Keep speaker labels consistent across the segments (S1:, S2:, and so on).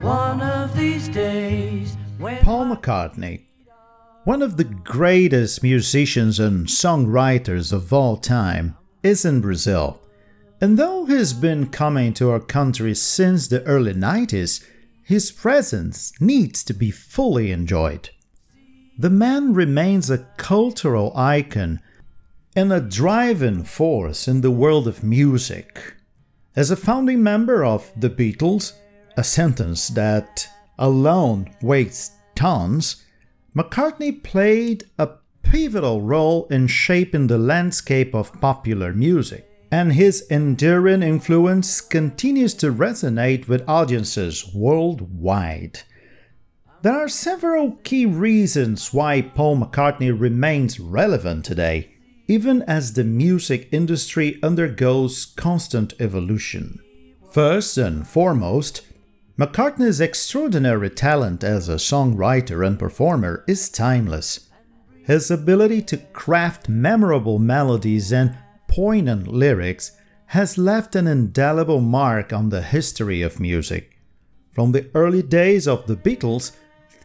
S1: One of these days,
S2: Paul McCartney, one of the greatest musicians and songwriters of all time, is in Brazil. And though he's been coming to our country since the early 90s, his presence needs to be fully enjoyed. The man remains a cultural icon and a driving force in the world of music. As a founding member of the Beatles, a sentence that alone weighs tons, McCartney played a pivotal role in shaping the landscape of popular music, and his enduring influence continues to resonate with audiences worldwide. There are several key reasons why Paul McCartney remains relevant today, even as the music industry undergoes constant evolution. First and foremost, McCartney's extraordinary talent as a songwriter and performer is timeless. His ability to craft memorable melodies and poignant lyrics has left an indelible mark on the history of music. From the early days of the Beatles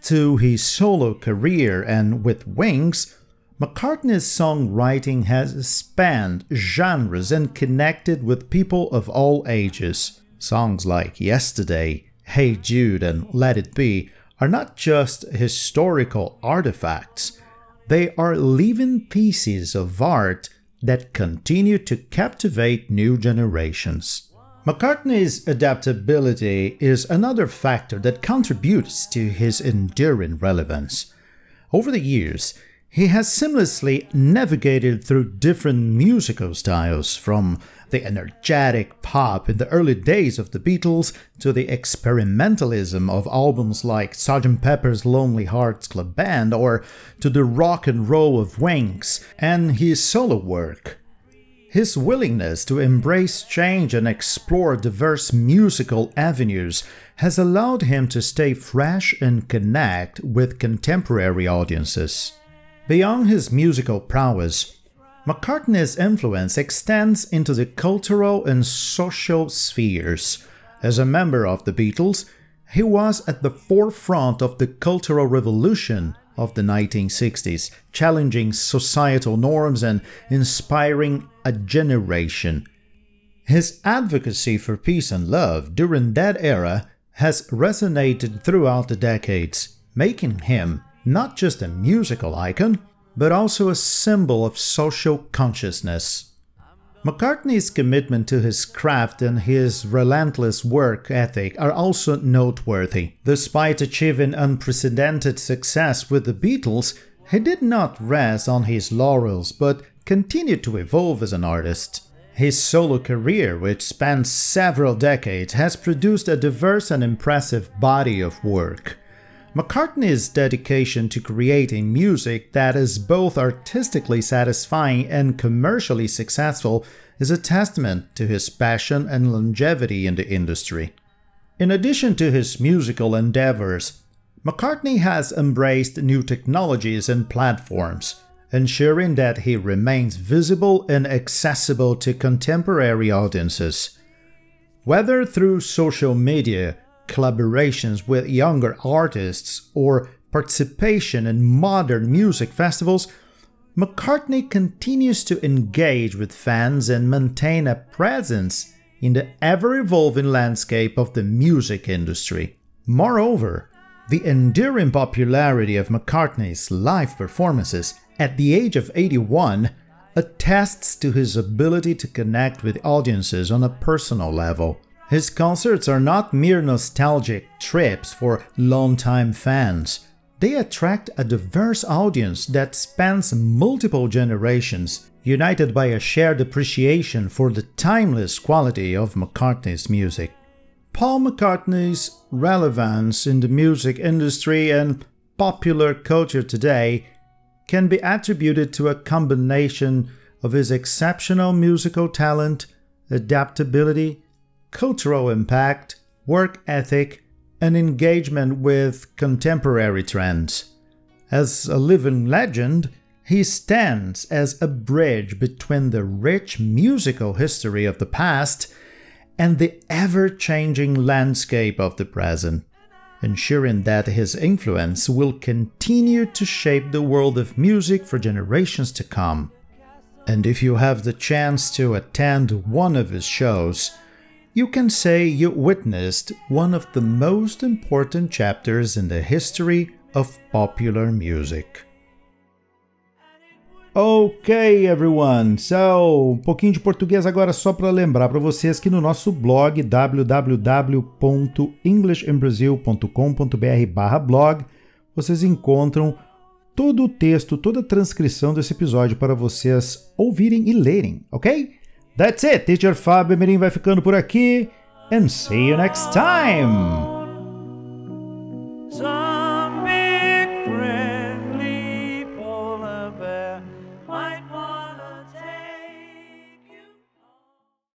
S2: to his solo career and with Wings, McCartney's songwriting has spanned genres and connected with people of all ages. Songs like Yesterday, Hey Jude, and Let It Be are not just historical artifacts, they are living pieces of art that continue to captivate new generations. McCartney's adaptability is another factor that contributes to his enduring relevance. Over the years, he has seamlessly navigated through different musical styles, from the energetic pop in the early days of the Beatles to the experimentalism of albums like Sgt. Pepper's Lonely Hearts Club Band or to the rock and roll of Wings and his solo work. His willingness to embrace change and explore diverse musical avenues has allowed him to stay fresh and connect with contemporary audiences. Beyond his musical prowess, McCartney's influence extends into the cultural and social spheres. As a member of the Beatles, he was at the forefront of the cultural revolution of the 1960s, challenging societal norms and inspiring a generation. His advocacy for peace and love during that era has resonated throughout the decades, making him not just a musical icon, but also a symbol of social consciousness. McCartney's commitment to his craft and his relentless work ethic are also noteworthy. Despite achieving unprecedented success with the Beatles, he did not rest on his laurels but continued to evolve as an artist. His solo career, which spans several decades, has produced a diverse and impressive body of work. McCartney's dedication to creating music that is both artistically satisfying and commercially successful is a testament to his passion and longevity in the industry. In addition to his musical endeavors, McCartney has embraced new technologies and platforms, ensuring that he remains visible and accessible to contemporary audiences. Whether through social media, collaborations with younger artists, or participation in modern music festivals, McCartney continues to engage with fans and maintain a presence in the ever evolving landscape of the music industry. Moreover, the enduring popularity of McCartney's live performances at the age of 81 attests to his ability to connect with audiences on a personal level. His concerts are not mere nostalgic trips for longtime fans. They attract a diverse audience that spans multiple generations, united by a shared appreciation for the timeless quality of McCartney's music. Paul McCartney's relevance in the music industry and popular culture today can be attributed to a combination of his exceptional musical talent, adaptability, cultural impact, work ethic, and engagement with contemporary trends. As a living legend, he stands as a bridge between the rich musical history of the past and the ever changing landscape of the present. ensuring that his influence will continue to shape the world of music for generations to come. And if you have the chance to attend one of his shows, you can say you witnessed one of the most important chapters in the history of popular music. Ok, everyone. So, um pouquinho de português agora só para lembrar para vocês que no nosso blog www.englishinbrasil.com.br/blog vocês encontram todo o texto, toda a transcrição desse episódio para vocês ouvirem e lerem, ok? That's it. Teacher Fábio Mirim vai ficando por aqui and see you next time.